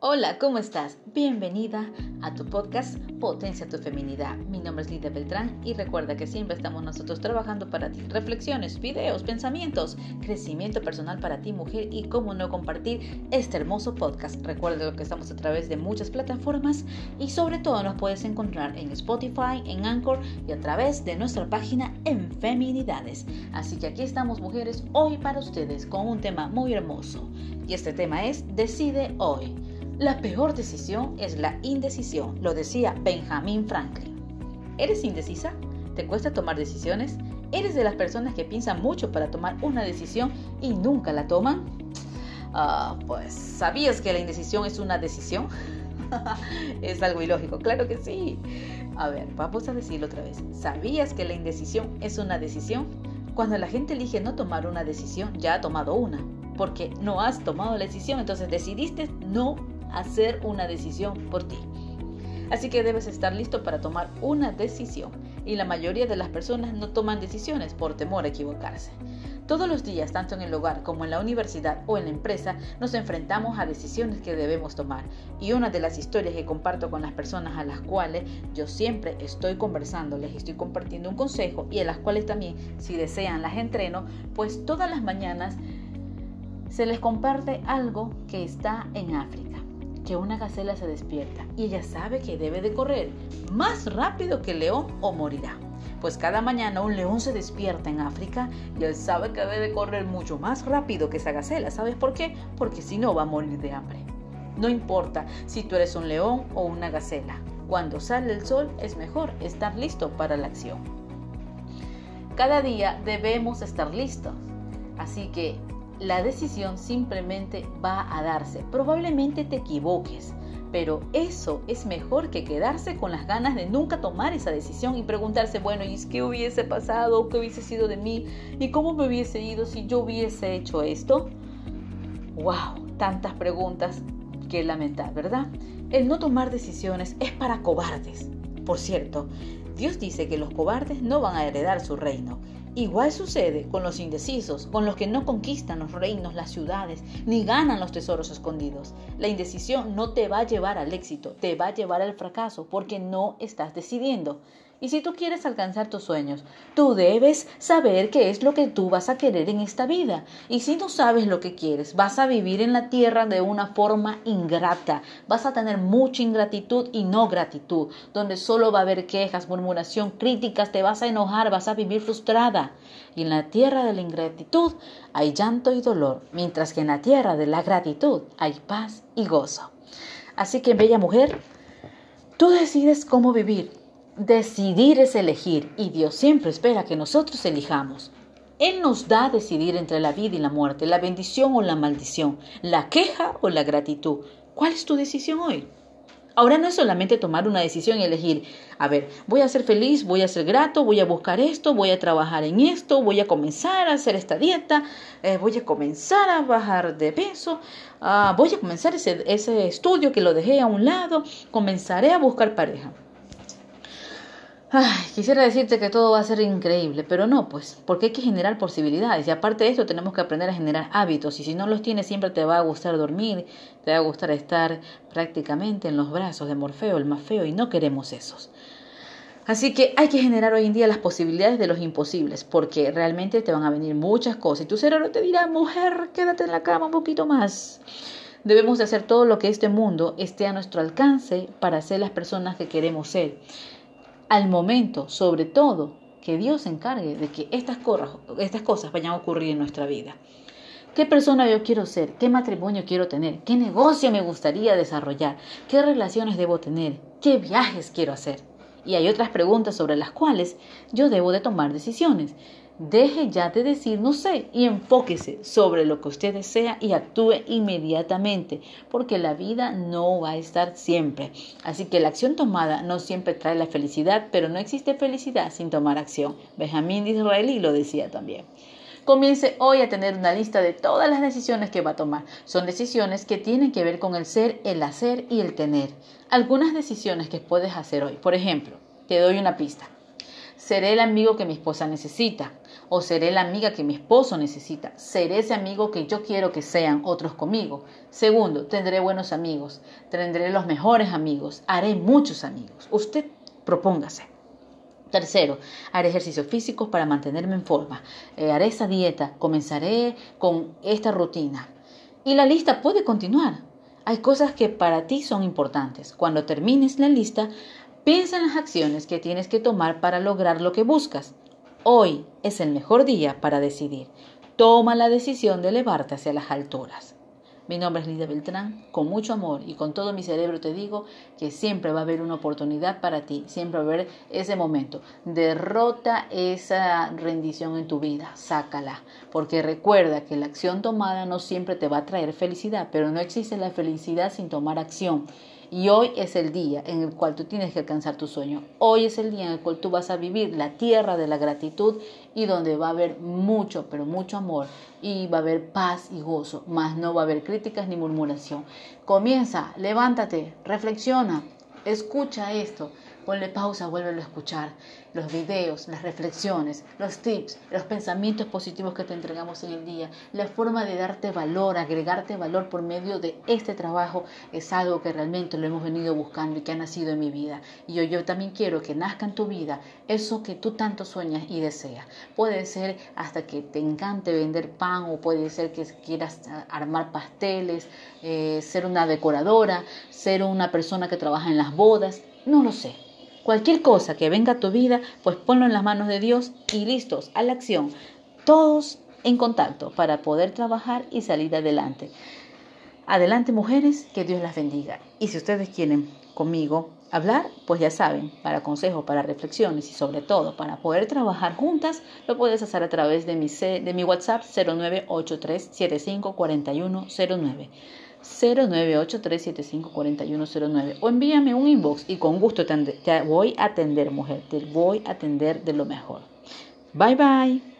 Hola, ¿cómo estás? Bienvenida a tu podcast Potencia tu Feminidad. Mi nombre es Lidia Beltrán y recuerda que siempre estamos nosotros trabajando para ti. Reflexiones, videos, pensamientos, crecimiento personal para ti, mujer y cómo no compartir este hermoso podcast. Recuerda que estamos a través de muchas plataformas y sobre todo nos puedes encontrar en Spotify, en Anchor y a través de nuestra página en Feminidades. Así que aquí estamos, mujeres, hoy para ustedes con un tema muy hermoso. Y este tema es Decide hoy. La peor decisión es la indecisión, lo decía Benjamin Franklin. ¿Eres indecisa? ¿Te cuesta tomar decisiones? ¿Eres de las personas que piensan mucho para tomar una decisión y nunca la toman? Ah, pues, ¿sabías que la indecisión es una decisión? es algo ilógico, claro que sí. A ver, vamos a decirlo otra vez. ¿Sabías que la indecisión es una decisión? Cuando la gente elige no tomar una decisión, ya ha tomado una, porque no has tomado la decisión, entonces decidiste no hacer una decisión por ti. Así que debes estar listo para tomar una decisión. Y la mayoría de las personas no toman decisiones por temor a equivocarse. Todos los días, tanto en el hogar como en la universidad o en la empresa, nos enfrentamos a decisiones que debemos tomar. Y una de las historias que comparto con las personas a las cuales yo siempre estoy conversando, les estoy compartiendo un consejo y a las cuales también, si desean, las entreno, pues todas las mañanas se les comparte algo que está en África que una gacela se despierta y ella sabe que debe de correr más rápido que el león o morirá. Pues cada mañana un león se despierta en África y él sabe que debe de correr mucho más rápido que esa gacela. ¿Sabes por qué? Porque si no va a morir de hambre. No importa si tú eres un león o una gacela. Cuando sale el sol es mejor estar listo para la acción. Cada día debemos estar listos. Así que la decisión simplemente va a darse. Probablemente te equivoques, pero eso es mejor que quedarse con las ganas de nunca tomar esa decisión y preguntarse, bueno, ¿y qué hubiese pasado? ¿Qué hubiese sido de mí? ¿Y cómo me hubiese ido si yo hubiese hecho esto? ¡Wow! Tantas preguntas que lamentar, ¿verdad? El no tomar decisiones es para cobardes. Por cierto, Dios dice que los cobardes no van a heredar su reino. Igual sucede con los indecisos, con los que no conquistan los reinos, las ciudades, ni ganan los tesoros escondidos. La indecisión no te va a llevar al éxito, te va a llevar al fracaso porque no estás decidiendo. Y si tú quieres alcanzar tus sueños, tú debes saber qué es lo que tú vas a querer en esta vida. Y si no sabes lo que quieres, vas a vivir en la tierra de una forma ingrata. Vas a tener mucha ingratitud y no gratitud, donde solo va a haber quejas, murmuración, críticas, te vas a enojar, vas a vivir frustrada. Y en la tierra de la ingratitud hay llanto y dolor, mientras que en la tierra de la gratitud hay paz y gozo. Así que, bella mujer, tú decides cómo vivir Decidir es elegir y Dios siempre espera que nosotros elijamos. Él nos da a decidir entre la vida y la muerte, la bendición o la maldición, la queja o la gratitud. ¿Cuál es tu decisión hoy? Ahora no es solamente tomar una decisión y elegir, a ver, voy a ser feliz, voy a ser grato, voy a buscar esto, voy a trabajar en esto, voy a comenzar a hacer esta dieta, eh, voy a comenzar a bajar de peso, ah, voy a comenzar ese, ese estudio que lo dejé a un lado, comenzaré a buscar pareja. Ay, quisiera decirte que todo va a ser increíble, pero no, pues, porque hay que generar posibilidades. Y aparte de esto, tenemos que aprender a generar hábitos. Y si no los tienes, siempre te va a gustar dormir, te va a gustar estar prácticamente en los brazos de Morfeo, el más feo, y no queremos esos. Así que hay que generar hoy en día las posibilidades de los imposibles, porque realmente te van a venir muchas cosas. Y tu cerebro te dirá, mujer, quédate en la cama un poquito más. Debemos de hacer todo lo que este mundo esté a nuestro alcance para ser las personas que queremos ser al momento, sobre todo, que Dios se encargue de que estas, cosas vayan a ocurrir en nuestra vida. ¿Qué persona yo quiero ser? ¿Qué matrimonio quiero tener? ¿Qué negocio me gustaría desarrollar? ¿Qué relaciones debo tener? ¿Qué viajes quiero hacer? Y hay otras preguntas sobre las cuales yo debo de tomar decisiones. Deje ya de decir no sé y enfóquese sobre lo que usted desea y actúe inmediatamente, porque la vida no va a estar siempre. Así que la acción tomada no siempre trae la felicidad, pero no existe felicidad sin tomar acción. Benjamín Disraeli lo decía también. Comience hoy a tener una lista de todas las decisiones que va a tomar. Son decisiones que tienen que ver con el ser, el hacer y el tener. Algunas decisiones que puedes hacer hoy. Por ejemplo, te doy una pista. Seré el amigo que mi esposa necesita o seré la amiga que mi esposo necesita. Seré ese amigo que yo quiero que sean otros conmigo. Segundo, tendré buenos amigos. Tendré los mejores amigos. Haré muchos amigos. Usted propóngase. Tercero, haré ejercicios físicos para mantenerme en forma. Eh, haré esa dieta. Comenzaré con esta rutina. Y la lista puede continuar. Hay cosas que para ti son importantes. Cuando termines la lista, piensa en las acciones que tienes que tomar para lograr lo que buscas. Hoy es el mejor día para decidir. Toma la decisión de elevarte hacia las alturas. Mi nombre es Lidia Beltrán. Con mucho amor y con todo mi cerebro te digo que siempre va a haber una oportunidad para ti. Siempre va a haber ese momento. Derrota esa rendición en tu vida. Sácala. Porque recuerda que la acción tomada no siempre te va a traer felicidad. Pero no existe la felicidad sin tomar acción. Y hoy es el día en el cual tú tienes que alcanzar tu sueño. Hoy es el día en el cual tú vas a vivir la tierra de la gratitud y donde va a haber mucho, pero mucho amor y va a haber paz y gozo, más no va a haber críticas ni murmuración. Comienza, levántate, reflexiona, escucha esto Ponle pausa, vuélvelo a escuchar. Los videos, las reflexiones, los tips, los pensamientos positivos que te entregamos en el día, la forma de darte valor, agregarte valor por medio de este trabajo es algo que realmente lo hemos venido buscando y que ha nacido en mi vida. Y yo, también quiero que nazca en tu vida eso que tú tanto sueñas y deseas. Puede ser hasta que te encante vender pan o puede ser que quieras armar pasteles, eh, ser una decoradora, ser una persona que trabaja en las bodas, no lo sé Cualquier cosa que venga a tu vida, pues ponlo en las manos de Dios y listos a la acción. Todos en contacto para poder trabajar y salir adelante. Adelante mujeres, que Dios las bendiga. Y si ustedes quieren conmigo hablar, pues ya saben, para consejos, para reflexiones y sobre todo para poder trabajar juntas, lo puedes hacer a través de mi, de mi WhatsApp 0983754109. 0983754109 o envíame un inbox y con gusto te, te voy a atender, mujer, te voy a atender de lo mejor. Bye bye.